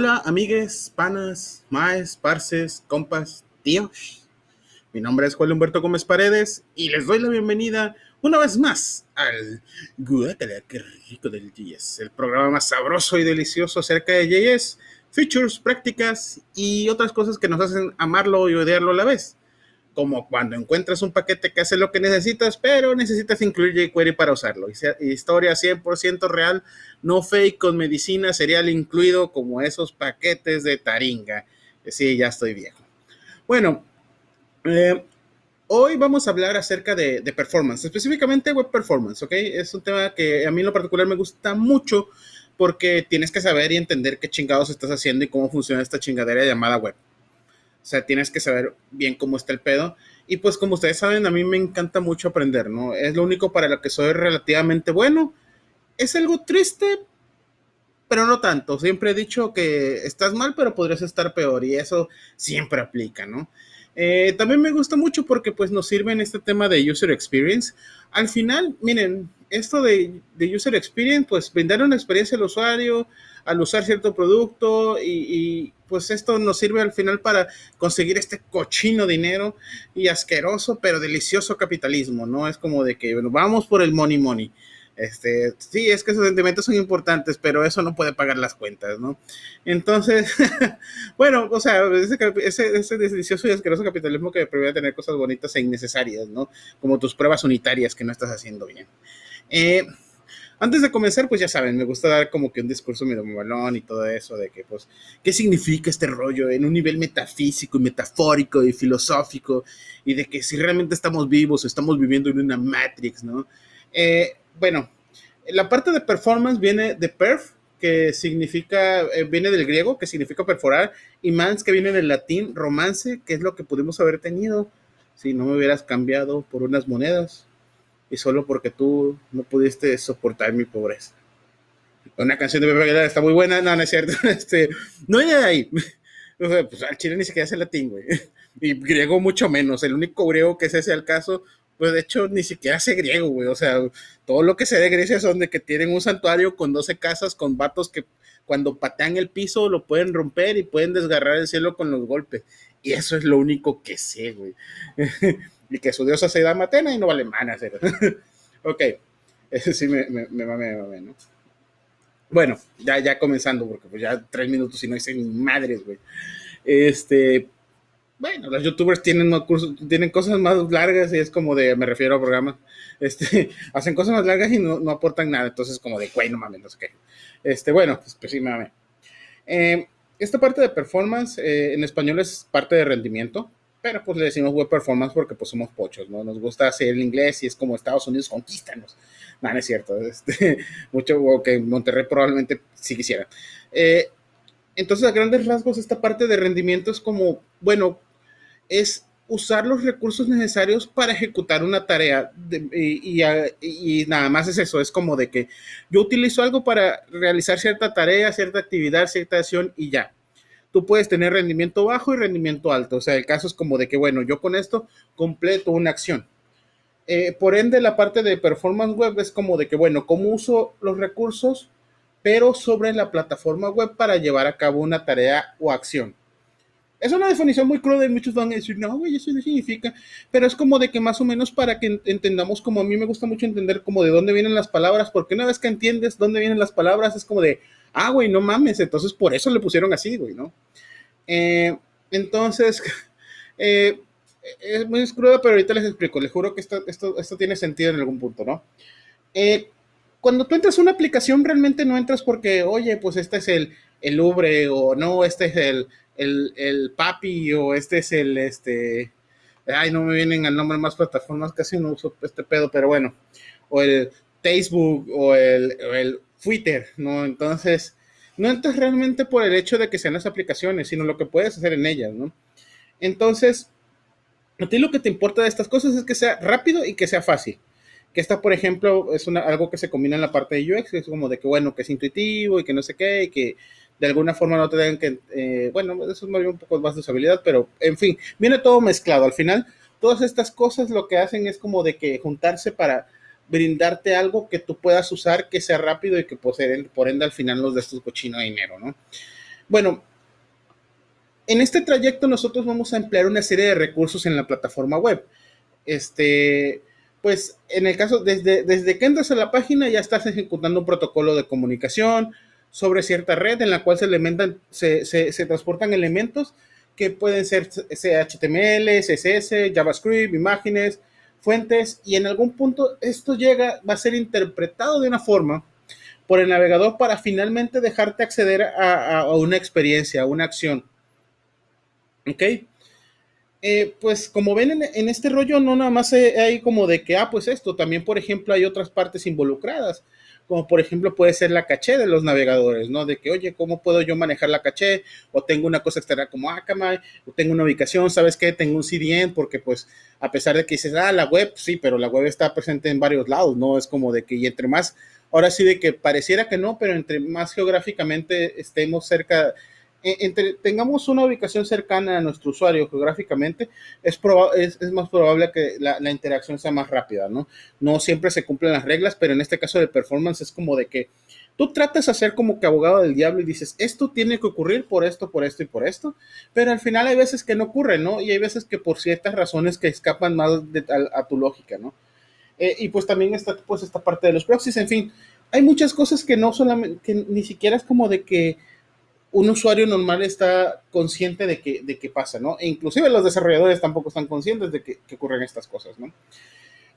Hola, amigues, panas, maes, parces, compas, tíos. Mi nombre es Juan Humberto Gómez Paredes y les doy la bienvenida una vez más al Guacala, qué rico del JS, el programa más sabroso y delicioso acerca de JS, features, prácticas y otras cosas que nos hacen amarlo y odiarlo a la vez como cuando encuentras un paquete que hace lo que necesitas, pero necesitas incluir jQuery para usarlo. Historia 100% real, no fake, con medicina serial incluido, como esos paquetes de Taringa. Sí, ya estoy viejo. Bueno, eh, hoy vamos a hablar acerca de, de, performance, específicamente web performance, ¿ok? Es un tema que a mí en lo particular me gusta mucho porque tienes que saber y entender qué chingados estás haciendo y cómo funciona esta chingadera llamada web. O sea, tienes que saber bien cómo está el pedo. Y pues como ustedes saben, a mí me encanta mucho aprender, ¿no? Es lo único para lo que soy relativamente bueno. Es algo triste, pero no tanto. Siempre he dicho que estás mal, pero podrías estar peor. Y eso siempre aplica, ¿no? Eh, también me gusta mucho porque pues nos sirve en este tema de user experience. Al final, miren, esto de, de user experience, pues brindar una experiencia al usuario al usar cierto producto y, pues esto nos sirve al final para conseguir este cochino dinero y asqueroso pero delicioso capitalismo, ¿no? Es como de que bueno, vamos por el money money. Este, sí, es que esos sentimientos son importantes, pero eso no puede pagar las cuentas, ¿no? Entonces, bueno, o sea, ese, ese, delicioso y asqueroso capitalismo que prevé tener cosas bonitas e innecesarias, ¿no? Como tus pruebas unitarias que no estás haciendo bien. Eh, antes de comenzar, pues ya saben, me gusta dar como que un discurso medio balón y todo eso de que, pues, ¿qué significa este rollo en un nivel metafísico y metafórico y filosófico? Y de que si realmente estamos vivos o estamos viviendo en una matrix, ¿no? Eh, bueno, la parte de performance viene de perf, que significa, eh, viene del griego, que significa perforar, y mans, que viene del latín, romance, que es lo que pudimos haber tenido si no me hubieras cambiado por unas monedas y solo porque tú no pudiste soportar mi pobreza. Una canción de Pepe Aguilar está muy buena, no, no es cierto, este, no hay de ahí. pues al chile ni siquiera hace latín, güey. Y griego mucho menos. El único griego que es ese al caso, pues de hecho ni siquiera hace griego, güey. O sea, todo lo que se de Grecia son de que tienen un santuario con 12 casas con vatos que cuando patean el piso lo pueden romper y pueden desgarrar el cielo con los golpes. Y eso es lo único que sé, güey. Y que su diosa se da Matena y no vale mana hacer. ok, eso sí me, me, me me ¿no? Bueno, ya, ya comenzando, porque pues ya tres minutos y no hice ni madres, güey. Este, bueno, los youtubers tienen, tienen cosas más largas y es como de, me refiero a programas, este, hacen cosas más largas y no, no aportan nada, entonces como de, güey, no mames, no sé qué. Este, bueno, pues, pues sí, mame. Eh, esta parte de performance eh, en español es parte de rendimiento, pero pues le decimos web performance porque pues somos pochos, ¿no? Nos gusta hacer el inglés y es como Estados Unidos, conquístanos. No, no es cierto. Este, mucho, que Monterrey probablemente sí quisiera. Eh, entonces, a grandes rasgos, esta parte de rendimiento es como, bueno, es usar los recursos necesarios para ejecutar una tarea y, y, nada más es eso, es como de que yo utilizo algo para realizar cierta tarea, cierta actividad, cierta acción y ya tú puedes tener rendimiento bajo y rendimiento alto. O sea, el caso es como de que, bueno, yo con esto completo una acción. Eh, por ende, la parte de performance web es como de que, bueno, ¿cómo uso los recursos, pero sobre la plataforma web para llevar a cabo una tarea o acción? Es una definición muy cruda y muchos van a decir, no, güey, eso no significa, pero es como de que más o menos para que entendamos, como a mí me gusta mucho entender como de dónde vienen las palabras, porque una vez que entiendes dónde vienen las palabras, es como de, ah, güey, no mames, entonces por eso le pusieron así, güey, ¿no? Eh, entonces, eh, es muy crudo, pero ahorita les explico, les juro que esto, esto, esto tiene sentido en algún punto, ¿no? Eh, cuando tú entras a una aplicación, realmente no entras porque, oye, pues este es el, el o no, este es el, el, el Papi, o este es el, este, ay, no me vienen al nombre más plataformas, casi no uso este pedo, pero bueno, o el Facebook, o el, o el Twitter, ¿no? Entonces, no entras realmente por el hecho de que sean las aplicaciones, sino lo que puedes hacer en ellas, ¿no? Entonces, a ti lo que te importa de estas cosas es que sea rápido y que sea fácil. Que esta, por ejemplo, es una, algo que se combina en la parte de UX, es como de que, bueno, que es intuitivo y que no sé qué, y que de alguna forma no te den que, eh, bueno, eso es un poco más de usabilidad, pero en fin, viene todo mezclado. Al final, todas estas cosas lo que hacen es como de que juntarse para brindarte algo que tú puedas usar, que sea rápido y que por ende al final los de estos cochino de dinero, ¿no? Bueno, en este trayecto nosotros vamos a emplear una serie de recursos en la plataforma web. Este, pues en el caso, desde, desde que entras a la página ya estás ejecutando un protocolo de comunicación sobre cierta red en la cual se, se, transportan elementos que pueden ser HTML, CSS, JavaScript, imágenes, fuentes, y en algún punto esto llega, va a ser interpretado de una forma por el navegador para finalmente dejarte acceder a, una experiencia, a una acción. ¿Ok? Eh, pues como ven en, este rollo, no nada más hay como de que, ah, pues esto, también por ejemplo hay otras partes involucradas, como por ejemplo puede ser la caché de los navegadores, ¿no? De que, oye, ¿cómo puedo yo manejar la caché? O tengo una cosa externa como Akamai, o tengo una ubicación, ¿sabes qué? Tengo un CDN, porque pues a pesar de que dices, ah, la web, sí, pero la web está presente en varios lados, ¿no? Es como de que, y entre más, ahora sí de que pareciera que no, pero entre más geográficamente estemos cerca entre, tengamos una ubicación cercana a nuestro usuario geográficamente, es, es, más probable que la, interacción sea más rápida, ¿no? No siempre se cumplen las reglas, pero en este caso de performance es como de que tú tratas de hacer como que abogado del diablo y dices, esto tiene que ocurrir por esto, por esto y por esto, pero al final hay veces que no ocurre, ¿no? Y hay veces que por ciertas razones que escapan más a, tu lógica, ¿no? Eh, y pues también está pues esta parte de los proxies, en fin, hay muchas cosas que no solamente, que ni siquiera es como de que un usuario normal está consciente de que, de qué pasa, ¿no? E inclusive los desarrolladores tampoco están conscientes de que, ocurren estas cosas, ¿no?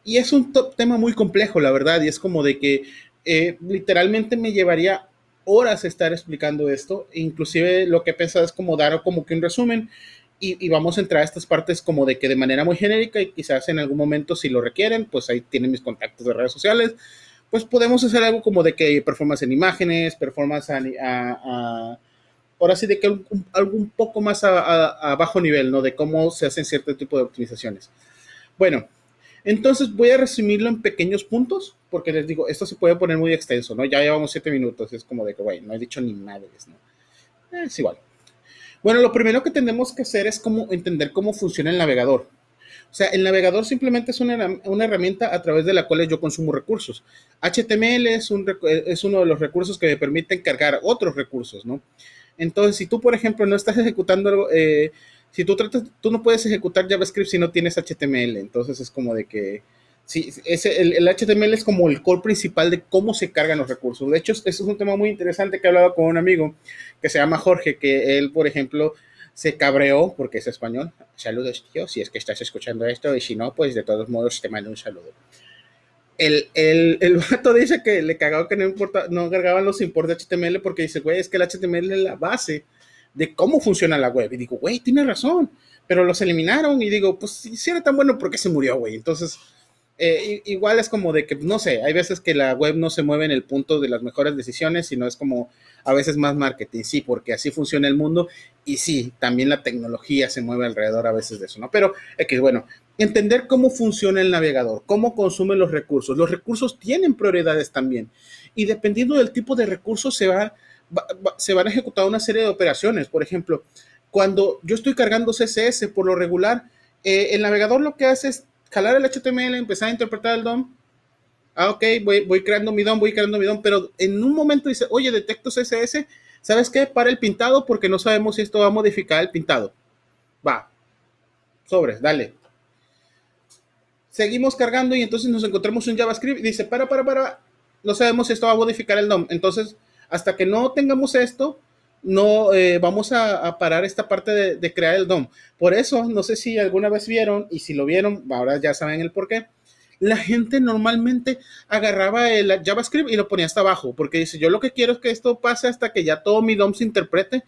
Y es un tema muy complejo, la verdad, y es como de que eh, literalmente me llevaría horas estar explicando esto, e inclusive lo que pensado es como dar como que un resumen y, vamos a entrar a estas partes como de que de manera muy genérica y quizás en algún momento si lo requieren, pues ahí tienen mis contactos de redes sociales, pues podemos hacer algo como de que performance en imágenes, performance a ahora sí de que algo un poco más a, bajo nivel, ¿no? De cómo se hacen cierto tipo de optimizaciones. Bueno, entonces voy a resumirlo en pequeños puntos, porque les digo, esto se puede poner muy extenso, ¿no? Ya llevamos siete minutos, es como de que, güey, no he dicho ni madres, ¿no? Es igual. Bueno, lo primero que tenemos que hacer es como entender cómo funciona el navegador. O sea, el navegador simplemente es una, una, herramienta a través de la cual yo consumo recursos. HTML es, un, es uno de los recursos que me permiten cargar otros recursos, ¿no? Entonces, si tú, por ejemplo, no estás ejecutando, eh, si tú tratas, tú no puedes ejecutar JavaScript si no tienes HTML. Entonces es como de que, sí, ese, el, HTML es como el core principal de cómo se cargan los recursos. De hecho, eso es un tema muy interesante que he hablado con un amigo que se llama Jorge, que él, por ejemplo, se cabreó porque es español. Saludos, tío, si es que estás escuchando esto, y si no, pues de todos modos te mando un saludo el, el, el vato dice que le cagaba que no importa, no cargaban los imports de HTML porque dice, güey, es que el HTML es la base de cómo funciona la web. Y digo, güey, tiene razón, pero los eliminaron y digo, pues si era tan bueno, ¿por qué se murió, güey? Entonces, eh, igual es como de que, no sé, hay veces que la web no se mueve en el punto de las mejores decisiones, sino es como a veces más marketing, sí, porque así funciona el mundo y sí, también la tecnología se mueve alrededor a veces de eso, ¿no? Pero, que bueno, entender cómo funciona el navegador, cómo consumen los recursos. Los recursos tienen prioridades también. Y dependiendo del tipo de recursos se, va, se van a ejecutar una serie de operaciones. Por ejemplo, cuando yo estoy cargando CSS por lo regular, eh, el navegador lo que hace es jalar el HTML, empezar a interpretar el DOM. Ah, ok, voy, voy creando mi DOM, voy creando mi DOM, pero en un momento dice, oye, detecto CSS, ¿sabes qué? Para el pintado porque no sabemos si esto va a modificar el pintado. Va, sobres, dale, Seguimos cargando y entonces nos encontramos un JavaScript y dice, para, para, para, no sabemos si esto va a modificar el DOM. Entonces, hasta que no tengamos esto, no eh, vamos a, parar esta parte de, crear el DOM. Por eso, no sé si alguna vez vieron, y si lo vieron, ahora ya saben el por qué. La gente normalmente agarraba el JavaScript y lo ponía hasta abajo, porque dice, yo lo que quiero es que esto pase hasta que ya todo mi DOM se interprete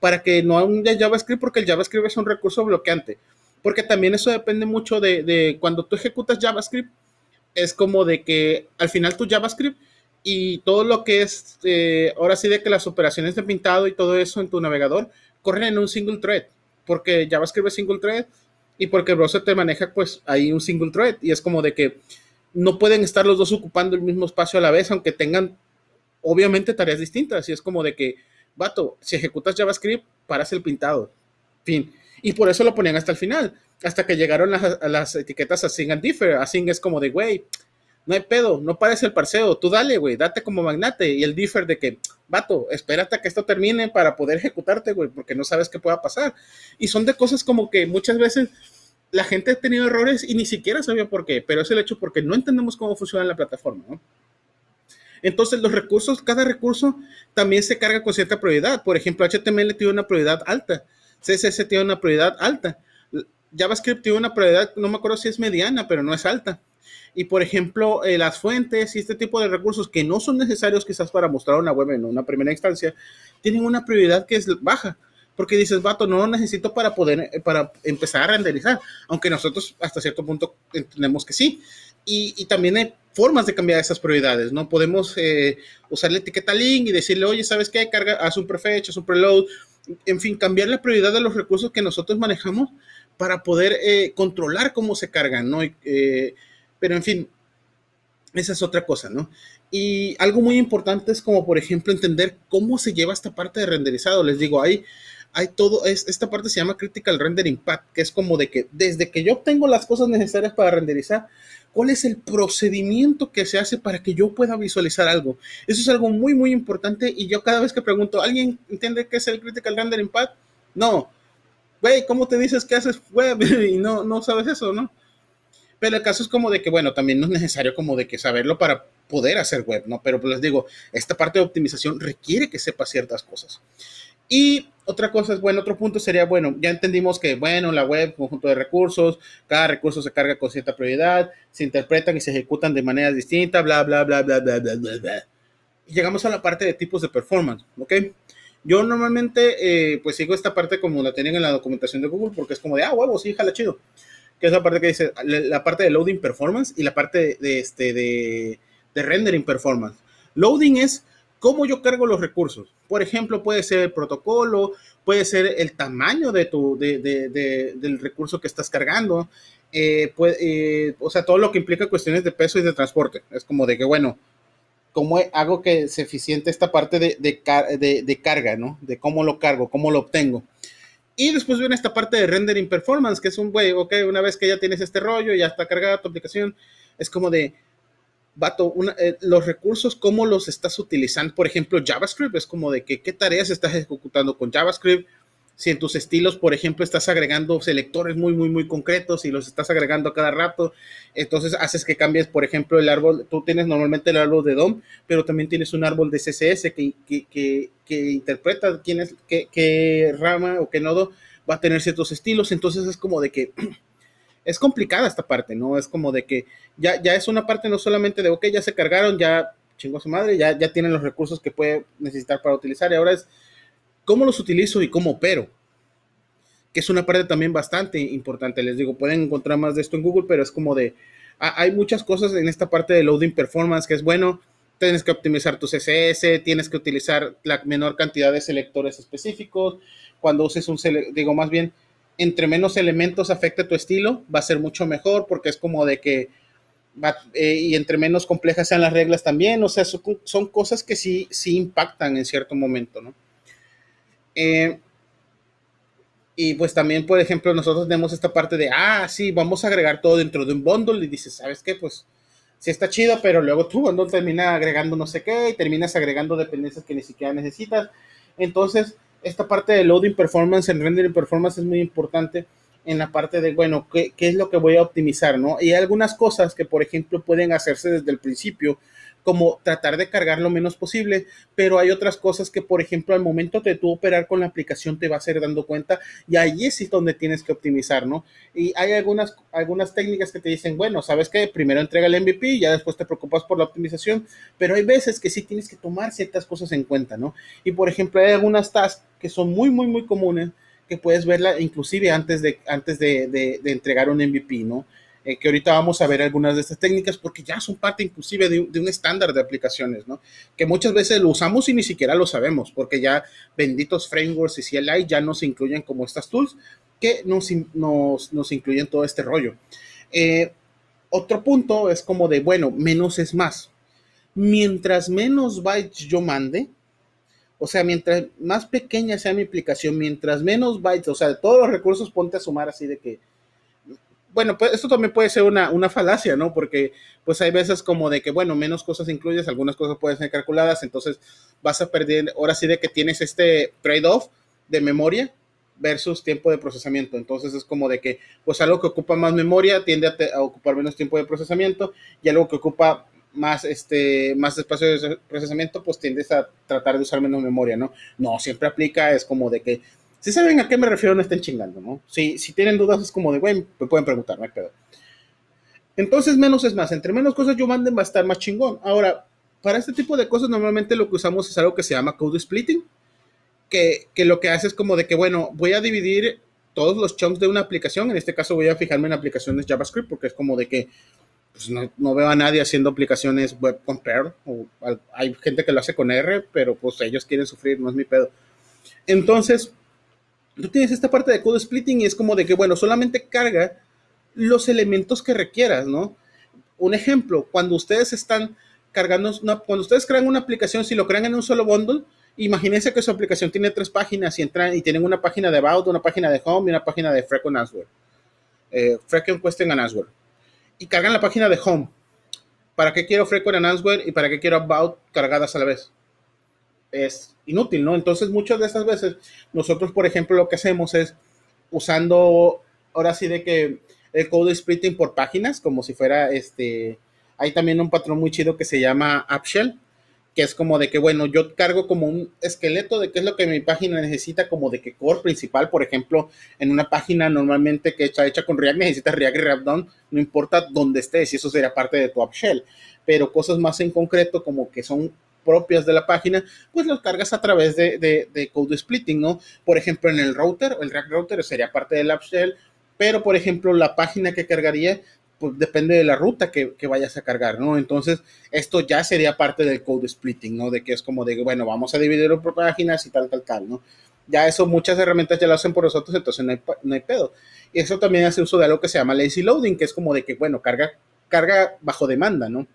para que no haya JavaScript, porque el JavaScript es un recurso bloqueante porque también eso depende mucho de, cuando tú ejecutas JavaScript, es como de que al final tu JavaScript y todo lo que es, eh, ahora sí de que las operaciones de pintado y todo eso en tu navegador corren en un single thread, porque JavaScript es single thread y porque el browser te maneja pues ahí un single thread y es como de que no pueden estar los dos ocupando el mismo espacio a la vez, aunque tengan obviamente tareas distintas y es como de que, vato, si ejecutas JavaScript, paras el pintado, fin. Y por eso lo ponían hasta el final, hasta que llegaron las, las etiquetas async and differ. Async es como de, güey, no hay pedo, no pares el parseo, tú dale, güey, date como magnate. Y el differ de que, vato, espérate a que esto termine para poder ejecutarte, güey, porque no sabes qué pueda pasar. Y son de cosas como que muchas veces la gente ha tenido errores y ni siquiera sabía por qué, pero es el hecho porque no entendemos cómo funciona la plataforma, ¿no? Entonces, los recursos, cada recurso también se carga con cierta prioridad. Por ejemplo, HTML tiene una prioridad alta, CSS tiene una prioridad alta, JavaScript tiene una prioridad, no me acuerdo si es mediana, pero no es alta. Y por ejemplo, eh, las fuentes y este tipo de recursos que no son necesarios quizás para mostrar una web en una primera instancia, tienen una prioridad que es baja. Porque dices, vato, no lo necesito para poder, eh, para empezar a renderizar. Aunque nosotros hasta cierto punto entendemos que sí. Y, también hay formas de cambiar esas prioridades, ¿no? Podemos eh, usar la etiqueta link y decirle, oye, ¿sabes qué? Carga, haz un prefetch, haz un preload. En fin, cambiar la prioridad de los recursos que nosotros manejamos para poder eh, controlar cómo se cargan, ¿no? Eh, pero en fin, esa es otra cosa, ¿no? Y algo muy importante es como, por ejemplo, entender cómo se lleva esta parte de renderizado. Les digo, hay, hay todo, es, esta parte se llama Critical Rendering Path, que es como de que desde que yo obtengo las cosas necesarias para renderizar, ¿cuál es el procedimiento que se hace para que yo pueda visualizar algo? Eso es algo muy, muy importante y yo cada vez que pregunto, ¿alguien entiende qué es el Critical Rendering Path? No, güey, ¿cómo te dices que haces web y no, no sabes eso, no? Pero el caso es como de que, bueno, también no es necesario como de que saberlo para poder hacer web, ¿no? Pero pues les digo, esta parte de optimización requiere que sepa ciertas cosas. Y otra cosa es, bueno, otro punto sería, bueno, ya entendimos que, bueno, la web, conjunto de recursos, cada recurso se carga con cierta prioridad, se interpretan y se ejecutan de manera distinta, bla, bla, bla, bla, bla, bla, bla, bla. Y llegamos a la parte de tipos de performance, ¿ok? Yo normalmente, eh, pues sigo esta parte como la tienen en la documentación de Google, porque es como de, ah, huevo, sí, jala chido. Que es la parte que dice, la, parte de loading performance y la parte de, este, de, de rendering performance. Loading es cómo yo cargo los recursos. Por ejemplo, puede ser el protocolo, puede ser el tamaño de tu, de, de, del recurso que estás cargando, eh, eh, o sea, todo lo que implica cuestiones de peso y de transporte. Es como de que, bueno, cómo hago que sea eficiente esta parte de, de, carga, ¿no? De cómo lo cargo, cómo lo obtengo. Y después viene esta parte de rendering performance, que es un, güey, ok, una vez que ya tienes este rollo, ya está cargada tu aplicación, es como de, vato, eh, los recursos, cómo los estás utilizando. Por ejemplo, JavaScript, es como de que qué tareas estás ejecutando con JavaScript, si en tus estilos, por ejemplo, estás agregando selectores muy, muy, muy concretos y los estás agregando a cada rato, entonces haces que cambies, por ejemplo, el árbol, tú tienes normalmente el árbol de DOM, pero también tienes un árbol de CSS que, que, que, interpreta quién es, qué, qué rama o qué nodo va a tener ciertos estilos, entonces es como de que es complicada esta parte, ¿no? Es como de que ya, ya es una parte no solamente de, ok, ya se cargaron, ya chingó su madre, ya, ya tienen los recursos que puede necesitar para utilizar y ahora es cómo los utilizo y cómo opero, que es una parte también bastante importante. Les digo, pueden encontrar más de esto en Google, pero es como de, hay muchas cosas en esta parte de loading performance que es bueno. Tienes que optimizar tu CSS, tienes que utilizar la menor cantidad de selectores específicos. Cuando uses un, digo, más bien, entre menos elementos afecte tu estilo, va a ser mucho mejor porque es como de que, eh, y entre menos complejas sean las reglas también, o sea, son, cosas que sí, sí impactan en cierto momento, ¿no? Eh, y pues también, por ejemplo, nosotros tenemos esta parte de, ah, sí, vamos a agregar todo dentro de un bundle y dices, ¿sabes qué? Pues sí está chido, pero luego tu bundle termina agregando no sé qué y terminas agregando dependencias que ni siquiera necesitas. Entonces, esta parte de loading performance, el rendering performance es muy importante en la parte de, bueno, ¿qué, ¿qué, es lo que voy a optimizar? ¿no? Y hay algunas cosas que, por ejemplo, pueden hacerse desde el principio, como tratar de cargar lo menos posible, pero hay otras cosas que, por ejemplo, al momento de tú operar con la aplicación te va a ser dando cuenta y ahí es donde tienes que optimizar, ¿no? Y hay algunas, algunas técnicas que te dicen, bueno, sabes que primero entrega el MVP y ya después te preocupas por la optimización, pero hay veces que sí tienes que tomar ciertas cosas en cuenta, ¿no? Y, por ejemplo, hay algunas tasks que son muy, muy, muy comunes que puedes verla inclusive antes de, antes de, de entregar un MVP, ¿no? Eh, que ahorita vamos a ver algunas de estas técnicas porque ya son parte inclusive de, un estándar de aplicaciones, ¿no? Que muchas veces lo usamos y ni siquiera lo sabemos porque ya benditos frameworks y CLI ya nos incluyen como estas tools que nos, nos, nos incluyen todo este rollo. Eh, otro punto es como de, bueno, menos es más. Mientras menos bytes yo mande, o sea, mientras más pequeña sea mi aplicación, mientras menos bytes, o sea, todos los recursos ponte a sumar así de que bueno, pues esto también puede ser una, una falacia, ¿no? Porque pues hay veces como de que, bueno, menos cosas incluyes, algunas cosas pueden ser calculadas, entonces vas a perder, ahora sí de que tienes este trade-off de memoria versus tiempo de procesamiento. Entonces es como de que, pues algo que ocupa más memoria tiende a, ocupar menos tiempo de procesamiento y algo que ocupa más, este, más espacio de procesamiento, pues tiendes a tratar de usar menos memoria, ¿no? No, siempre aplica, es como de que, si saben a qué me refiero, no estén chingando, ¿no? Si, si tienen dudas, es como de, güey, me pueden preguntar, no hay pedo. Entonces, menos es más. Entre menos cosas yo manden, va a estar más chingón. Ahora, para este tipo de cosas, normalmente lo que usamos es algo que se llama code splitting que, lo que hace es como de que, bueno, voy a dividir todos los chunks de una aplicación. En este caso voy a fijarme en aplicaciones JavaScript porque es como de que pues, no, veo a nadie haciendo aplicaciones web con Perl. O, hay gente que lo hace con R, pero pues ellos quieren sufrir, no es mi pedo. Entonces, tú tienes esta parte de code splitting y es como de que, bueno, solamente carga los elementos que requieras, ¿no? Un ejemplo, cuando ustedes están cargando, cuando ustedes crean una aplicación, si lo crean en un solo bundle, imagínense que su aplicación tiene tres páginas y entran y tienen una página de About, una página de Home y una página de Frequent Answer. Eh, frequent Question and Answer. Y cargan la página de Home. ¿Para qué quiero Frequent and Answer y para qué quiero About cargadas a la vez? Es inútil, ¿no? Entonces, muchas de esas veces, nosotros, por ejemplo, lo que hacemos es usando, ahora sí, de que el code splitting por páginas, como si fuera este. Hay también un patrón muy chido que se llama AppShell que es como de que, bueno, yo cargo como un esqueleto de qué es lo que mi página necesita, como de que core principal, por ejemplo, en una página normalmente que está hecha con React, necesitas React y React no importa dónde estés, y eso sería parte de tu app shell, pero cosas más en concreto como que son propias de la página, pues los cargas a través de, de, code splitting, ¿no? Por ejemplo, en el router, el React Router sería parte del app shell, pero por ejemplo, la página que cargaría pues depende de la ruta que, vayas a cargar, ¿no? Entonces, esto ya sería parte del code splitting, ¿no? De que es como de, bueno, vamos a dividirlo por páginas y tal, tal, tal, ¿no? Ya eso muchas herramientas ya lo hacen por nosotros, entonces no hay, no hay pedo. Y eso también hace uso de algo que se llama lazy loading, que es como de que, bueno, carga, carga bajo demanda, ¿no?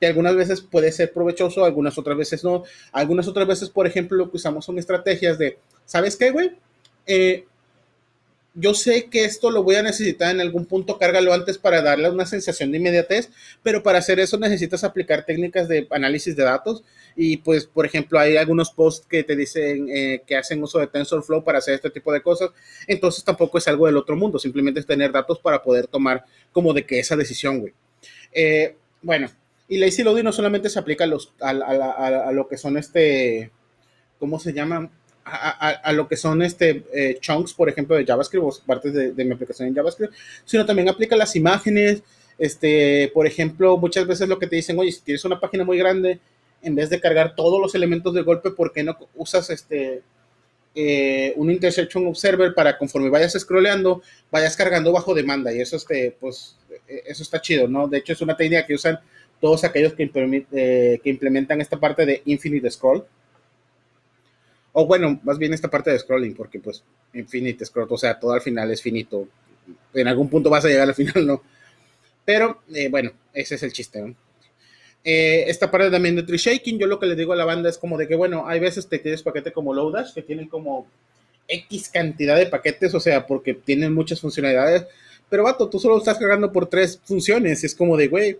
Que algunas veces puede ser provechoso, algunas otras veces no. Algunas otras veces, por ejemplo, lo que usamos son estrategias de, ¿sabes qué, güey? Eh, yo sé que esto lo voy a necesitar en algún punto, cárgalo antes para darle una sensación de inmediatez, pero para hacer eso necesitas aplicar técnicas de análisis de datos y pues, por ejemplo, hay algunos posts que te dicen eh, que hacen uso de TensorFlow para hacer este tipo de cosas, entonces tampoco es algo del otro mundo, simplemente es tener datos para poder tomar como de que esa decisión, güey. Eh, bueno, y lazy loading no solamente se aplica a, los, a, a lo que son este, ¿cómo se llaman? a, lo que son este, eh, chunks, por ejemplo, de JavaScript o partes de, mi aplicación en JavaScript, sino también aplica las imágenes. Este, por ejemplo, muchas veces lo que te dicen, oye, si tienes una página muy grande, en vez de cargar todos los elementos de golpe, ¿por qué no usas este, eh, un intersection observer para conforme vayas scrolleando, vayas cargando bajo demanda? Y eso, este, pues, eso está chido, ¿no? De hecho, es una técnica que usan todos aquellos que, eh, que implementan esta parte de infinite scroll o bueno, más bien esta parte de scrolling, porque pues infinite scroll, o sea, todo al final es finito. En algún punto vas a llegar al final, ¿no? Pero eh, bueno, ese es el chiste, ¿no? Eh, esta parte también de tree shaking, yo lo que le digo a la banda es como de que, bueno, hay veces que tienes paquete como Lodash, que tienen como X cantidad de paquetes, o sea, porque tienen muchas funcionalidades, pero vato, tú solo estás cargando por tres funciones, y es como de, güey,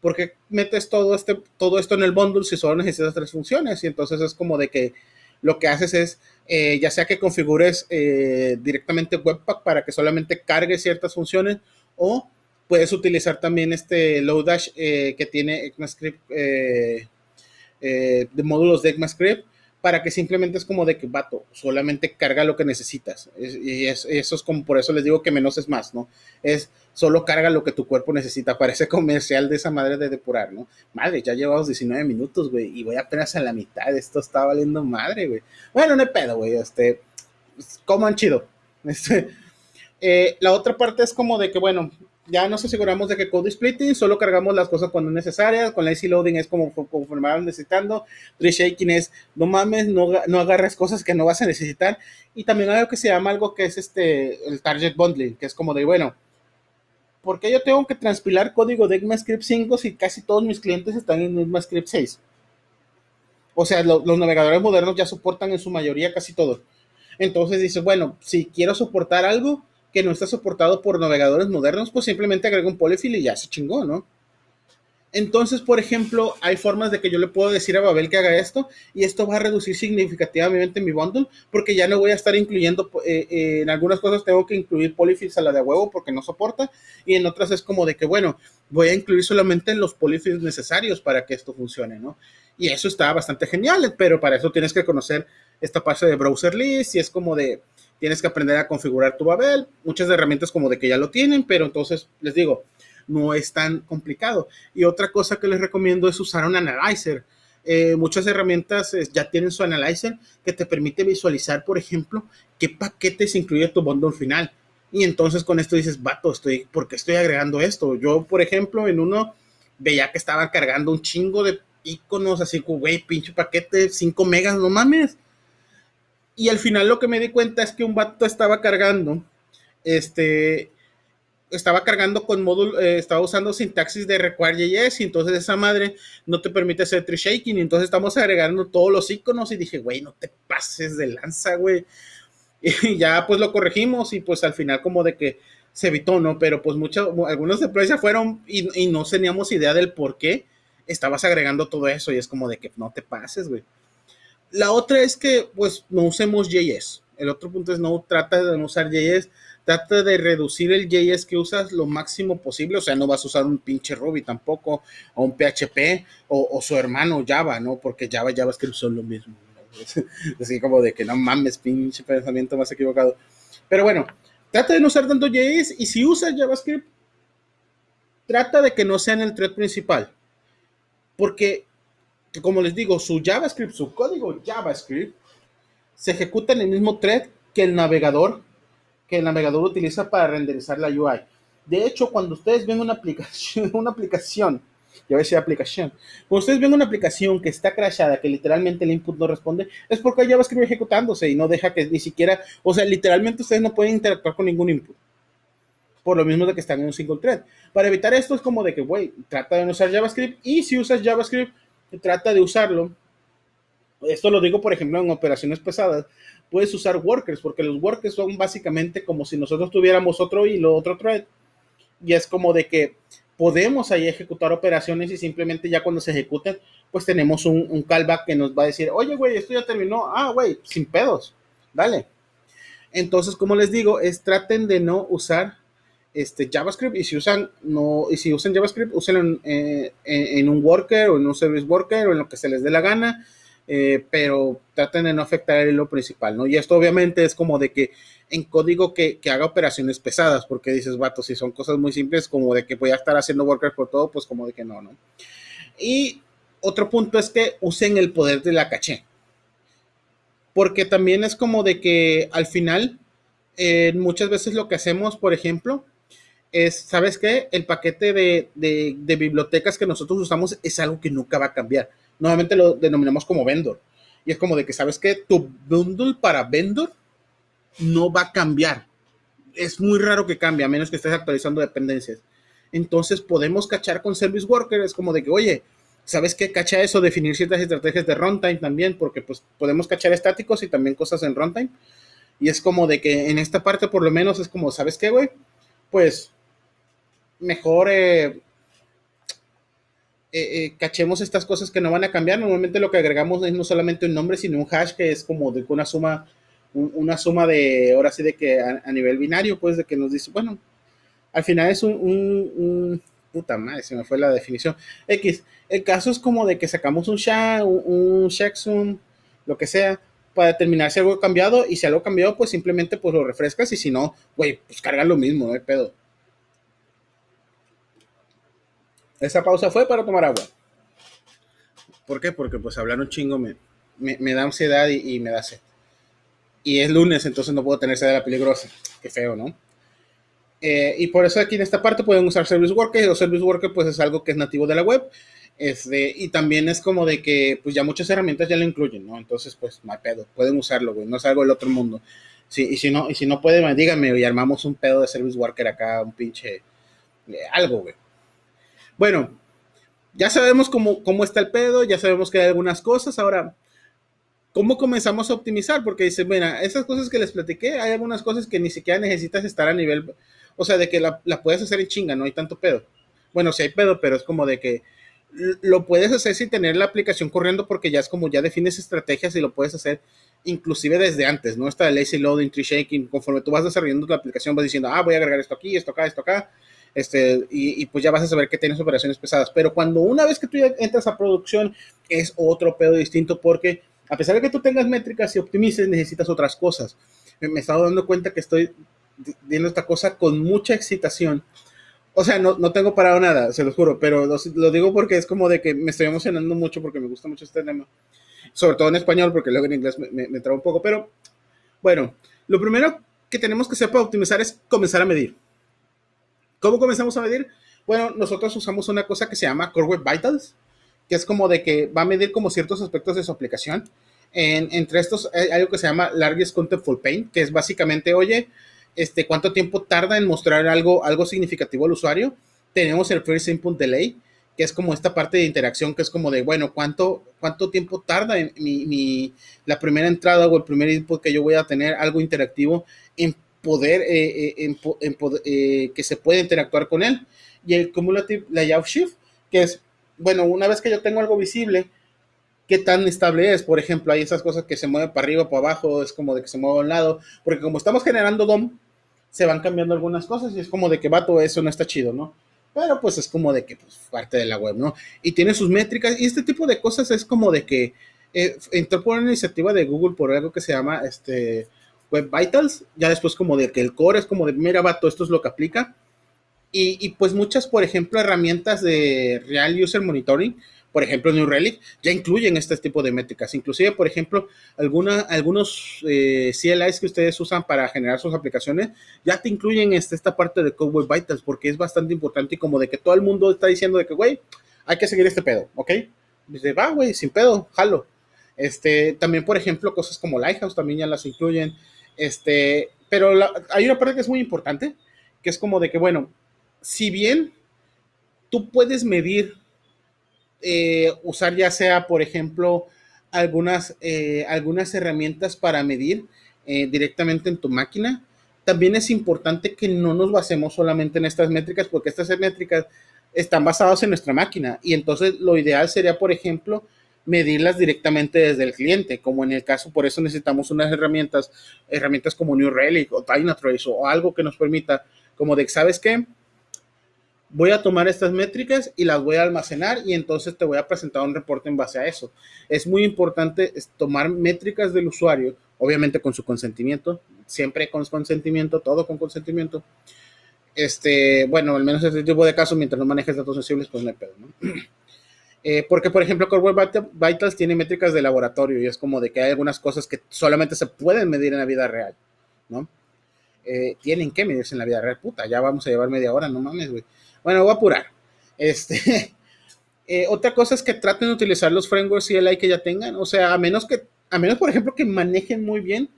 ¿por qué metes todo, este, todo esto en el bundle si solo necesitas tres funciones? Y entonces es como de que lo que haces es, eh, ya sea que configures eh, directamente Webpack para que solamente cargue ciertas funciones o puedes utilizar también este Lodash eh, que tiene ECMAScript, de módulos de ECMAScript para que simplemente es como de que, vato, solamente carga lo que necesitas. y eso es como, por eso les digo que menos es más, ¿no? Es solo carga lo que tu cuerpo necesita. Parece comercial de esa madre de depurar, ¿no? Madre, ya llevamos 19 minutos, güey, y voy apenas a la mitad. Esto está valiendo madre, güey. Bueno, no hay pedo, güey, este, coman chido. Este, eh, la otra parte es como de que, bueno, ya nos aseguramos de que code splitting, solo cargamos las cosas cuando es necesarias, con lazy loading es como conforme van necesitando, tree shaking es no mames, no, no agarres cosas que no vas a necesitar, y también hay algo que se llama algo que es este, el target bundling, que es como de, bueno, ¿por qué yo tengo que transpilar código de ECMAScript 5 si casi todos mis clientes están en ECMAScript 6? O sea, los navegadores modernos ya soportan en su mayoría casi todo. Entonces dices, bueno, si quiero soportar algo, que no está soportado por navegadores modernos, pues simplemente agrego un polyfill y ya se chingó, ¿no? Entonces, por ejemplo, hay formas de que yo le puedo decir a Babel que haga esto y esto va a reducir significativamente mi bundle porque ya no voy a estar incluyendo, eh, eh, en algunas cosas tengo que incluir polyfills a la de huevo porque no soporta y en otras es como de que, bueno, voy a incluir solamente los polyfills necesarios para que esto funcione, ¿no? Y eso está bastante genial, pero para eso tienes que conocer esta parte de browser list y es como de, tienes que aprender a configurar tu Babel, muchas herramientas como de que ya lo tienen, pero entonces les digo, no es tan complicado. Y otra cosa que les recomiendo es usar un analyzer. Eh, muchas herramientas ya tienen su analyzer que te permite visualizar, por ejemplo, qué paquetes incluye tu bundle final. Y entonces con esto dices, vato, estoy, ¿por qué estoy agregando esto? Yo, por ejemplo, en uno veía que estaba cargando un chingo de iconos, así güey, pinche paquete, 5 megas, no mames. Y al final lo que me di cuenta es que un vato estaba cargando, este, estaba cargando con módulo, eh, estaba usando sintaxis de require.js y entonces esa madre no te permite hacer tree shaking y entonces estamos agregando todos los iconos y dije, güey, no te pases de lanza, güey. Y ya pues lo corregimos y pues al final como de que se evitó, ¿no? Pero pues muchos, algunos de ya fueron y, y, no teníamos idea del por qué estabas agregando todo eso y es como de que no te pases, güey. La otra es que pues no usemos JS. El otro punto es no trata de no usar JS trata de reducir el JS que usas lo máximo posible, o sea, no vas a usar un pinche Ruby tampoco, o un PHP, o, su hermano Java, ¿no? Porque Java y JavaScript son lo mismo. Así como de que no mames, pinche pensamiento más equivocado. Pero bueno, trata de no usar tanto JS y si usas JavaScript, trata de que no sea en el thread principal. Porque, como les digo, su JavaScript, su código JavaScript, se ejecuta en el mismo thread que el navegador que el navegador utiliza para renderizar la UI. De hecho, cuando ustedes ven una aplicación, una aplicación, ya ves si aplicación, cuando ustedes ven una aplicación que está crashada, que literalmente el input no responde, es porque a escribir ejecutándose y no deja que ni siquiera, o sea, literalmente ustedes no pueden interactuar con ningún input. Por lo mismo de que están en un single thread. Para evitar esto es como de que, güey, trata de no usar JavaScript y si usas JavaScript, trata de usarlo. Esto lo digo, por ejemplo, en operaciones pesadas, puedes usar workers, porque los workers son básicamente como si nosotros tuviéramos otro hilo, otro thread, y es como de que podemos ahí ejecutar operaciones y simplemente ya cuando se ejecuten, pues tenemos un, callback que nos va a decir, oye, güey, esto ya terminó, ah, güey, sin pedos, dale. Entonces, como les digo, es traten de no usar este JavaScript y si usan no y si usan JavaScript usen en, en, un worker o en un service worker o en lo que se les dé la gana eh, pero traten de no afectar el hilo principal, ¿no? Y esto obviamente es como de que en código que, haga operaciones pesadas, porque dices, vato, si son cosas muy simples, como de que voy a estar haciendo workers por todo, pues como de que no, ¿no? Y otro punto es que usen el poder de la caché, porque también es como de que al final, eh, muchas veces lo que hacemos, por ejemplo, es, ¿sabes qué? El paquete de, bibliotecas que nosotros usamos es algo que nunca va a cambiar nuevamente lo denominamos como vendor. Y es como de que, ¿sabes que Tu bundle para vendor no va a cambiar. Es muy raro que cambie, a menos que estés actualizando dependencias. Entonces podemos cachar con Service Worker, es como de que, oye, ¿sabes qué? Cacha eso, definir ciertas estrategias de runtime también, porque pues podemos cachar estáticos y también cosas en runtime. Y es como de que en esta parte por lo menos es como, ¿sabes qué, güey? Pues mejor eh, eh, eh, cachemos estas cosas que no van a cambiar. Normalmente lo que agregamos es no solamente un nombre, sino un hash que es como de una suma, una suma de, ahora sí, de que a, nivel binario, pues de que nos dice, bueno, al final es un, puta madre, se me fue la definición. X, el caso es como de que sacamos un SHA, un, checksum, lo que sea, para determinar si algo ha cambiado y si algo ha cambiado, pues simplemente pues lo refrescas y si no, güey, pues carga lo mismo, no hay pedo. Esa pausa fue para tomar agua. ¿Por qué? Porque pues hablar un chingo me, me, da ansiedad y, me da sed. Y es lunes, entonces no puedo tener sed de la peligrosa. Qué feo, ¿no? Eh, y por eso aquí en esta parte pueden usar Service Worker. O Service Worker pues es algo que es nativo de la web. Este, y también es como de que pues ya muchas herramientas ya lo incluyen, ¿no? Entonces pues mal pedo, pueden usarlo, güey, no es algo del otro mundo. Sí, y si no, y si no pueden, díganme y armamos un pedo de Service Worker acá, un pinche, eh, algo, güey. Bueno, ya sabemos cómo, cómo está el pedo, ya sabemos que hay algunas cosas. Ahora, ¿cómo comenzamos a optimizar? Porque dice, mira, esas cosas que les platiqué, hay algunas cosas que ni siquiera necesitas estar a nivel, o sea, de que la, la puedes hacer en chinga, no hay tanto pedo. Bueno, sí hay pedo, pero es como de que lo puedes hacer sin tener la aplicación corriendo porque ya es como ya defines estrategias y lo puedes hacer inclusive desde antes, ¿no? Está el lazy loading, tree shaking, conforme tú vas desarrollando la aplicación vas diciendo, ah, voy a agregar esto aquí, esto acá, esto acá, este, y, pues ya vas a saber que tienes operaciones pesadas. Pero cuando una vez que tú ya entras a producción es otro pedo distinto porque a pesar de que tú tengas métricas y optimices, necesitas otras cosas. Me, me he estado dando cuenta que estoy viendo esta cosa con mucha excitación o sea, no, no tengo parado nada, se lo juro, pero lo, digo porque es como de que me estoy emocionando mucho porque me gusta mucho este tema. Sobre todo en español, porque luego en inglés me, me, un poco. Pero bueno, lo primero que tenemos que hacer para optimizar es comenzar a medir. ¿Cómo comenzamos a medir? Bueno, nosotros usamos una cosa que se llama Core Web Vitals, que es como de que va a medir como ciertos aspectos de su aplicación. En, entre estos hay algo que se llama Largest Contentful Paint, que es básicamente, oye, este, cuánto tiempo tarda en mostrar algo, algo significativo al usuario. Tenemos el First Input Delay, que es como esta parte de interacción, que es como de, bueno, ¿cuánto, cuánto tiempo tarda en mi, la primera entrada o el primer input que yo voy a tener, algo interactivo, en poder, eh, eh, en, eh, que se pueda interactuar con él. Y el Cumulative Layout Shift, que es, bueno, una vez que yo tengo algo visible, qué tan estable es. Por ejemplo, hay esas cosas que se mueven para arriba, para abajo, es como de que se mueve a un lado, porque como estamos generando DOM, se van cambiando algunas cosas y es como de que, vato, eso no está chido, ¿no? Pero pues es como de que, pues, parte de la web, ¿no? Y tiene sus métricas y este tipo de cosas es como de que entró por una iniciativa de Google por algo que se llama este Web Vitals, ya después como de que el core es como de, mira, vato, esto es lo que aplica. Y, pues muchas, por ejemplo, herramientas de Real User Monitoring, por ejemplo, New Relic, ya incluyen este tipo de métricas. Inclusive, por ejemplo, alguna, algunos eh, CLIs que ustedes usan para generar sus aplicaciones, ya te incluyen este, esta parte de Code Web Vitals, porque es bastante importante y como de que todo el mundo está diciendo de que, güey, hay que seguir este pedo, ¿ok? Dice, va, güey, sin pedo, jalo. Este, también, por ejemplo, cosas como Lighthouse también ya las incluyen. Este, pero hay una parte que es muy importante, que es como de que, bueno, si bien tú puedes medir eh, usar ya sea, por ejemplo, algunas, eh, algunas herramientas para medir eh, directamente en tu máquina. También es importante que no nos basemos solamente en estas métricas, porque estas métricas están basadas en nuestra máquina. Y entonces lo ideal sería, por ejemplo, medirlas directamente desde el cliente, como en el caso, por eso necesitamos unas herramientas, herramientas como New Relic o Dynatrace o algo que nos permita, como de, ¿sabes qué? voy a tomar estas métricas y las voy a almacenar y entonces te voy a presentar un reporte en base a eso. Es muy importante tomar métricas del usuario, obviamente con su consentimiento, siempre con consentimiento, todo con consentimiento. Este, bueno, al menos este tipo de casos, mientras no manejes datos sensibles, pues no hay pedo, ¿no? Eh, porque, por ejemplo, Core Web Vitals tiene métricas de laboratorio y es como de que hay algunas cosas que solamente se pueden medir en la vida real, ¿no? Eh, tienen que medirse en la vida real, puta, ya vamos a llevar media hora, no mames, güey. Bueno, voy a apurar. Este, eh, otra cosa es que traten de utilizar los frameworks CLI que ya tengan. O sea, a menos que, a menos, por ejemplo, que manejen muy bien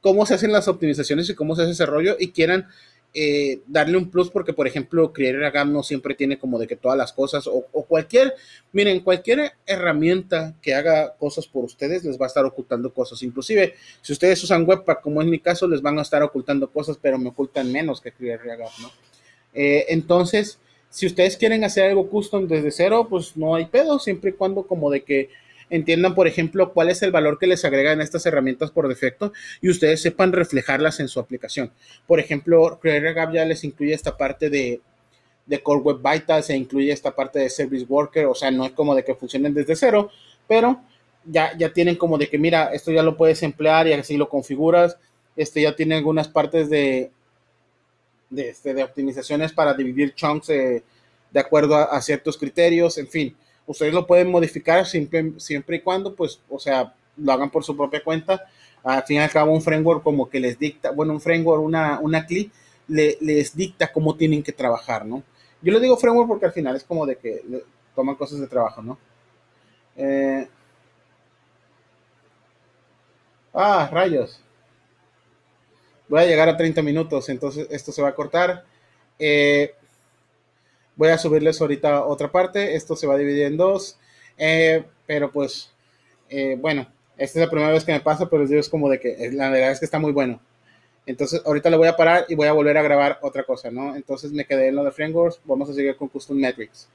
cómo se hacen las optimizaciones y cómo se hace ese rollo y quieran eh, darle un plus porque, por ejemplo, Creator no siempre tiene como de que todas las cosas o, cualquier, miren, cualquier herramienta que haga cosas por ustedes les va a estar ocultando cosas. Inclusive, si ustedes usan Webpack, como es mi caso, les van a estar ocultando cosas, pero me ocultan menos que Creator ¿no? Eh, entonces, si ustedes quieren hacer algo custom desde cero, pues no hay pedo, siempre y cuando como de que entiendan, por ejemplo, cuál es el valor que les agregan estas herramientas por defecto y ustedes sepan reflejarlas en su aplicación. Por ejemplo, Creator ya les incluye esta parte de, de Core Web Vitals, se incluye esta parte de Service Worker, o sea, no es como de que funcionen desde cero, pero ya, ya tienen como de que, mira, esto ya lo puedes emplear y así lo configuras, este ya tiene algunas partes de, de, este, de optimizaciones para dividir chunks de acuerdo a, ciertos criterios, en fin, ustedes lo pueden modificar siempre, y cuando, pues, o sea, lo hagan por su propia cuenta. Al fin y al cabo, un framework como que les dicta, bueno, un framework, una, una CLI, les dicta cómo tienen que trabajar, ¿no? Yo le digo framework porque al final es como de que toman cosas de trabajo, ¿no? Eh, ah, rayos voy a llegar a 30 minutos, entonces esto se va a cortar. Eh, voy a subirles ahorita otra parte, esto se va a dividir en dos, eh, pero pues, eh, bueno, Esta es la primera vez que me pasa, pero digo, es como de que la verdad es que está muy bueno. Entonces, ahorita le voy a parar y voy a volver a grabar otra cosa, ¿no? Entonces me quedé en lo de frameworks, vamos a seguir con Custom Metrics.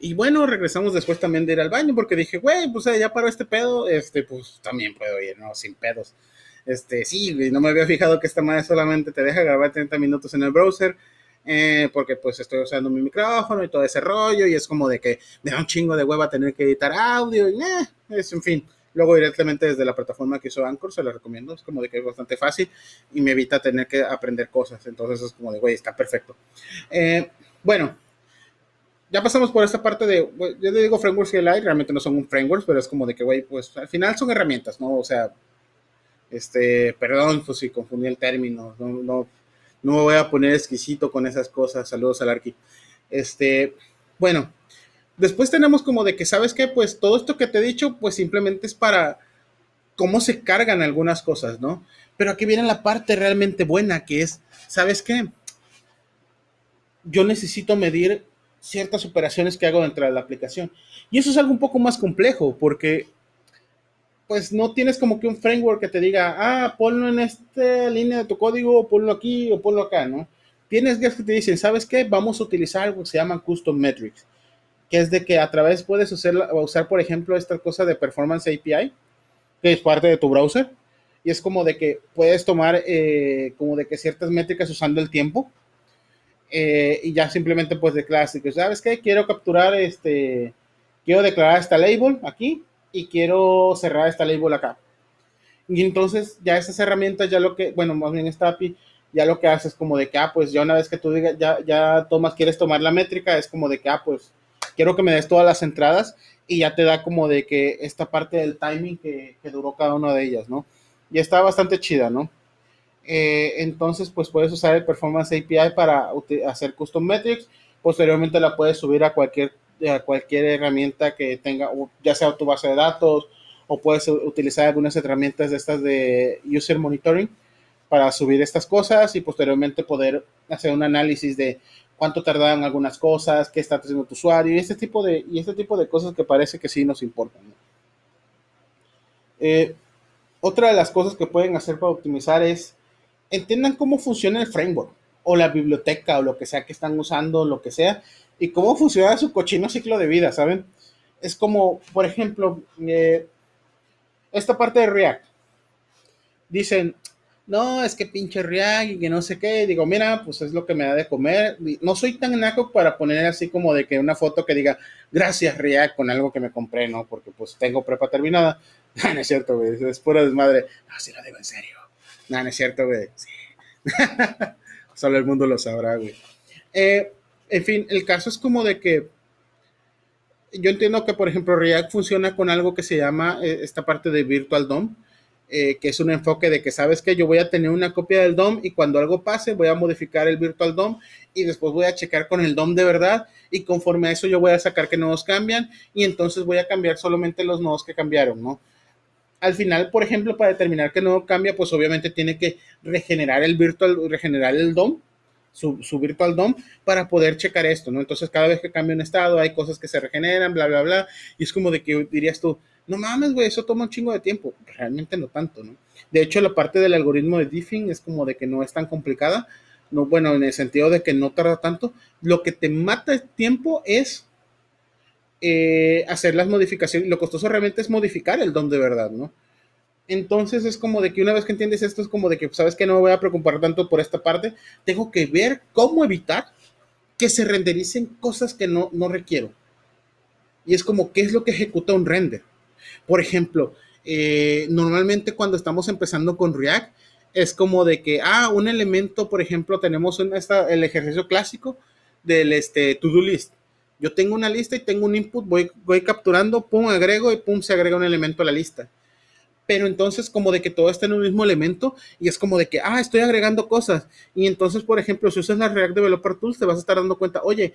Y bueno, regresamos después también de ir al baño porque dije, güey, pues ya para este pedo, este, pues también puedo ir, ¿no? Sin pedos. Este, sí, no me había fijado que esta madre solamente te deja grabar 30 minutos en el browser, eh, porque pues estoy usando mi micrófono y todo ese rollo, y es como de que me da un chingo de hueva tener que editar audio, y eh, es en fin. Luego directamente desde la plataforma que hizo Anchor, se lo recomiendo, es como de que es bastante fácil y me evita tener que aprender cosas, entonces es como de, güey, está perfecto. Eh, bueno, ya pasamos por esta parte de, yo le digo frameworks y light, realmente no son un framework, pero es como de que, güey, pues al final son herramientas, ¿no? O sea, este, perdón, pues si confundí el término, no, no, no me voy a poner exquisito con esas cosas, saludos al Arqui. Este, bueno, después tenemos como de que, ¿sabes qué? Pues todo esto que te he dicho, pues simplemente es para cómo se cargan algunas cosas, ¿no? Pero aquí viene la parte realmente buena, que es, ¿sabes qué? Yo necesito medir ciertas operaciones que hago dentro de la aplicación. Y eso es algo un poco más complejo porque pues no tienes como que un framework que te diga, ah, ponlo en esta línea de tu código, ponlo aquí o ponlo acá, ¿no? Tienes que te dicen, ¿sabes qué? Vamos a utilizar algo que se llama Custom Metrics, que es de que a través puedes usar, usar por ejemplo, esta cosa de Performance API, que es parte de tu browser, y es como de que puedes tomar eh, como de que ciertas métricas usando el tiempo, eh, y ya simplemente pues declaras ¿sabes qué? Quiero capturar este, quiero declarar esta label aquí y quiero cerrar esta label acá. Y entonces ya esas herramientas, ya lo que, bueno, más bien esta API, ya lo que hace es como de que, ah, pues ya una vez que tú digas, ya, ya tomas, quieres tomar la métrica, es como de que, ah, pues quiero que me des todas las entradas y ya te da como de que esta parte del timing que, que duró cada una de ellas, ¿no? Y está bastante chida, ¿no? Eh, entonces, pues puedes usar el Performance API para hacer custom metrics. Posteriormente la puedes subir a cualquier, cualquier herramienta que tenga, ya sea tu base de datos, o puedes utilizar algunas herramientas de estas de user monitoring para subir estas cosas y posteriormente poder hacer un análisis de cuánto tardan algunas cosas, qué está haciendo tu usuario y este tipo de, y este tipo de cosas que parece que sí nos importan. Eh, otra de las cosas que pueden hacer para optimizar es entiendan cómo funciona el framework o la biblioteca o lo que sea que están usando, lo que sea, y cómo funciona su cochino ciclo de vida, ¿saben? Es como, por ejemplo, eh, esta parte de React. Dicen, no, es que pinche React y que no sé qué. digo, mira, pues es lo que me da de comer. No soy tan naco para poner así como de que una foto que diga, gracias React con algo que me compré, ¿no? Porque pues tengo prepa terminada. no es cierto, güey, es pura desmadre. No, si lo digo en serio. No, no es cierto, güey. Sí. Solo el mundo lo sabrá, güey. Eh, en fin, el caso es como de que yo entiendo que, por ejemplo, React funciona con algo que se llama eh, esta parte de Virtual DOM, eh, que es un enfoque de que sabes que yo voy a tener una copia del DOM y cuando algo pase voy a modificar el Virtual DOM y después voy a checar con el DOM de verdad y conforme a eso yo voy a sacar que nodos cambian y entonces voy a cambiar solamente los nodos que cambiaron, ¿no? Al final, por ejemplo, para determinar que no cambia, pues obviamente tiene que regenerar el virtual, regenerar el DOM, su, virtual DOM, para poder checar esto, ¿no? Entonces, cada vez que cambia un estado, hay cosas que se regeneran, bla, bla, bla, y es como de que dirías tú, no mames, güey, eso toma un chingo de tiempo. Realmente no tanto, ¿no? De hecho, la parte del algoritmo de diffing es como de que no es tan complicada, no, bueno, en el sentido de que no tarda tanto. Lo que te mata el tiempo es eh, hacer las modificaciones. Lo costoso realmente es modificar el DOM de verdad, ¿no? Entonces es como de que una vez que entiendes esto, es como de que, sabes que no me voy a preocupar tanto por esta parte, tengo que ver cómo evitar que se rendericen cosas que no, no requiero. Y es como, ¿qué es lo que ejecuta un render? Por ejemplo, eh, normalmente cuando estamos empezando con React, es como de que, ah, un elemento, por ejemplo, tenemos esta, el ejercicio clásico del este, to-do list yo tengo una lista y tengo un input, voy, voy capturando, pum, agrego y pum, se agrega un elemento a la lista. Pero entonces como de que todo está en un mismo elemento y es como de que, ah, estoy agregando cosas. Y entonces, por ejemplo, si usas la React Developer Tools, te vas a estar dando cuenta, oye,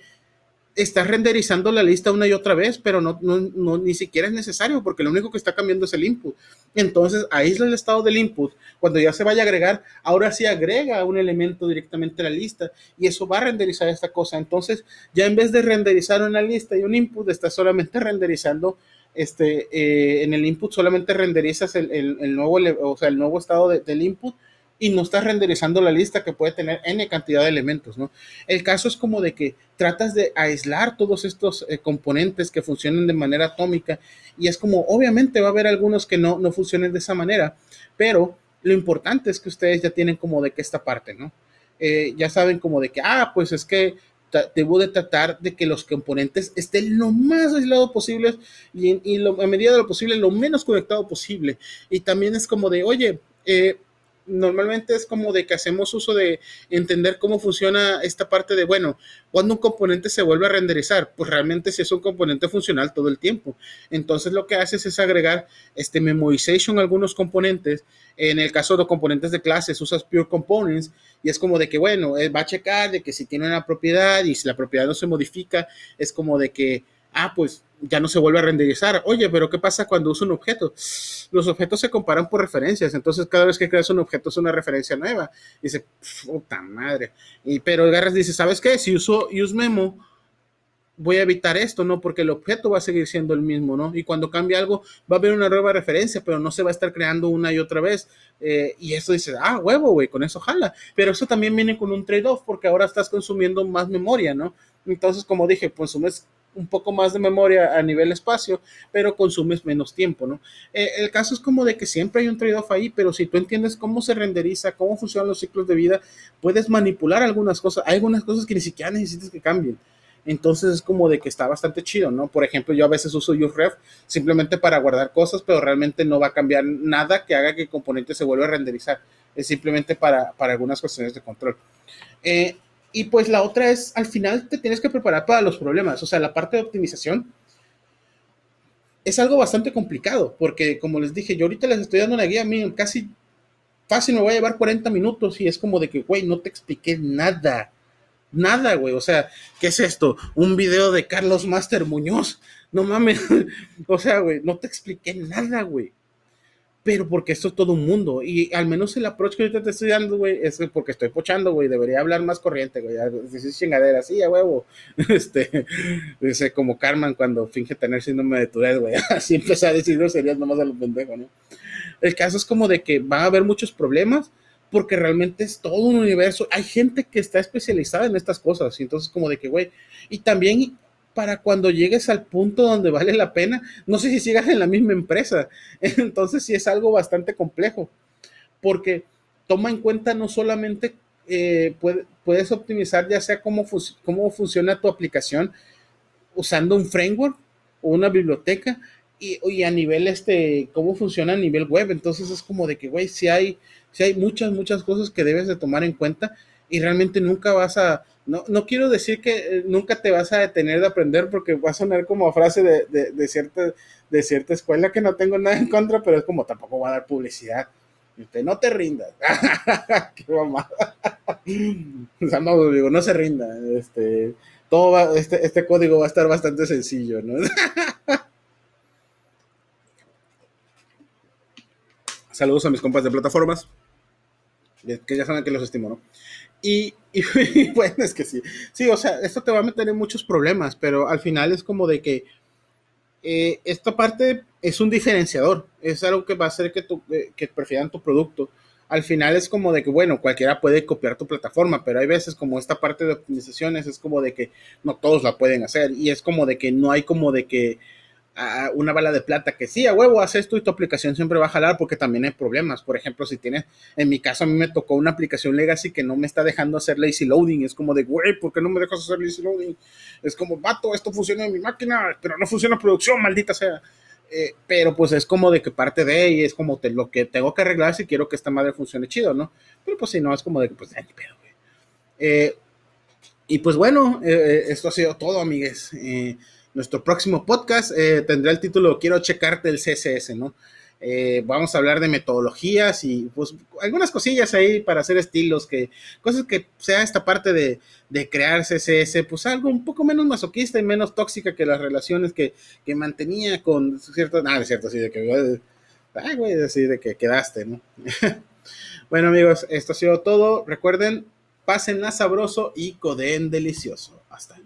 estás renderizando la lista una y otra vez, pero no, no, ni siquiera es necesario porque lo único que está cambiando es el input. Entonces, aísla el estado del input. Cuando ya se vaya a agregar, ahora sí agrega un elemento directamente a la lista y eso va a renderizar esta cosa. Entonces, ya en vez de renderizar una lista y un input, estás solamente renderizando este, eh, en el input solamente renderizas el, el, nuevo, o sea, el nuevo estado del input y no estás renderizando la lista que puede tener n cantidad de elementos, ¿no? El caso es como de que tratas de aislar todos estos eh, componentes que funcionen de manera atómica y es como, obviamente va a haber algunos que no, no funcionen de esa manera, pero lo importante es que ustedes ya tienen como de que esta parte, ¿no? Eh, ya saben como de que, ah, pues es que debo de tratar de que los componentes estén lo más aislados posible y, y lo, a medida de lo posible lo menos conectado posible. Y también es como de, oye, eh, normalmente es como de que hacemos uso de entender cómo funciona esta parte de, bueno, cuando un componente se vuelve a renderizar, pues realmente si es un componente funcional todo el tiempo. Entonces lo que haces es agregar este memorization a algunos componentes. En el caso de componentes de clases, usas pure components y es como de que, bueno, va a checar de que si tiene una propiedad y si la propiedad no se modifica, es como de que ah, pues ya no se vuelve a renderizar. Oye, pero ¿qué pasa cuando uso un objeto? Los objetos se comparan por referencias, entonces cada vez que creas un objeto es una referencia nueva. dice, puta madre. Y, pero agarras dice, ¿sabes qué? Si uso useMemo, voy a evitar esto, ¿no? Porque el objeto va a seguir siendo el mismo, ¿no? Y cuando cambia algo, va a haber una nueva referencia, pero no se va a estar creando una y otra vez. Eh, y eso dice, ah, huevo, güey, con eso jala. Pero eso también viene con un trade-off, porque ahora estás consumiendo más memoria, ¿no? Entonces, como dije, consumes un poco más de memoria a nivel espacio, pero consumes menos tiempo, ¿no? Eh, el caso es como de que siempre hay un trade-off ahí, pero si tú entiendes cómo se renderiza, cómo funcionan los ciclos de vida, puedes manipular algunas cosas. Hay algunas cosas que ni siquiera necesitas que cambien. Entonces es como de que está bastante chido, ¿no? Por ejemplo, yo a veces uso useref simplemente para guardar cosas, pero realmente no va a cambiar nada que haga que el componente se vuelva a renderizar. Es simplemente para, para algunas cuestiones de control. Eh, y pues la otra es, al final te tienes que preparar para los problemas. O sea, la parte de optimización es algo bastante complicado, porque como les dije, yo ahorita les estoy dando una guía, mí casi fácil me voy a llevar 40 minutos y es como de que, güey, no te expliqué nada. Nada, güey. O sea, ¿qué es esto? Un video de Carlos Master Muñoz. No mames. o sea, güey, no te expliqué nada, güey pero porque esto es todo un mundo. Y al menos el approach que ahorita te estoy dando, güey, es porque estoy pochando, güey. Debería hablar más corriente, güey. Es chingadera, sí, a huevo. Este, dice como Carmen cuando finge tener síndrome de Tourette, güey. Así empezó a decir serías nomás a los pendejos, ¿no? El caso es como de que va a haber muchos problemas porque realmente es todo un universo. Hay gente que está especializada en estas cosas. Y entonces, como de que, güey. Y también para cuando llegues al punto donde vale la pena. No sé si sigas en la misma empresa. Entonces sí es algo bastante complejo, porque toma en cuenta no solamente eh, puedes optimizar ya sea cómo, cómo funciona tu aplicación usando un framework o una biblioteca y, a nivel este, cómo funciona a nivel web. Entonces es como de que, güey, si hay, si hay muchas, muchas cosas que debes de tomar en cuenta y realmente nunca vas a, no, no quiero decir que eh, nunca te vas a detener de aprender porque va a sonar como frase de, de, cierta, de cierta escuela que no tengo nada en contra, pero es como tampoco va a dar publicidad. usted no te rindas. Qué mamada. no, digo, no se rinda. Este, todo este, este código va a estar bastante sencillo, ¿no? Saludos a mis compas de plataformas, que ya saben que los estimo, ¿no? Y, bueno, es que sí. Sí, o sea, esto te va a meter en muchos problemas, pero al final es como de que eh, esta parte es un diferenciador, es algo que va a hacer que, tu, eh, que prefieran tu producto. Al final es como de que, bueno, cualquiera puede copiar tu plataforma, pero hay veces como esta parte de optimizaciones es como de que no todos la pueden hacer y es como de que no hay como de que una bala de plata que sí, a huevo, haces esto y tu aplicación siempre va a jalar porque también hay problemas. Por ejemplo, si tienes, en mi caso a mí me tocó una aplicación legacy que no me está dejando hacer lazy loading. Es como de, güey, ¿por qué no me dejas hacer lazy loading? Es como, vato, esto funciona en mi máquina, pero no funciona producción, maldita sea. Eh, pero pues es como de que parte de y es como te, lo que tengo que arreglar si quiero que esta madre funcione chido, ¿no? Pero pues si no, es como de que, pues, ay, pedo, güey. Eh, y pues bueno, eh, esto ha sido todo, amigues. Nuestro próximo podcast eh, tendrá el título Quiero checarte el CSS, ¿no? Eh, vamos a hablar de metodologías y pues algunas cosillas ahí para hacer estilos, que cosas que sea esta parte de, de crear CSS, pues algo un poco menos masoquista y menos tóxica que las relaciones que, que mantenía con ciertos, nada, es cierto, así de que, ay, güey, así de que quedaste, ¿no? bueno amigos, esto ha sido todo. Recuerden, pásenla sabroso y codeen delicioso. Hasta.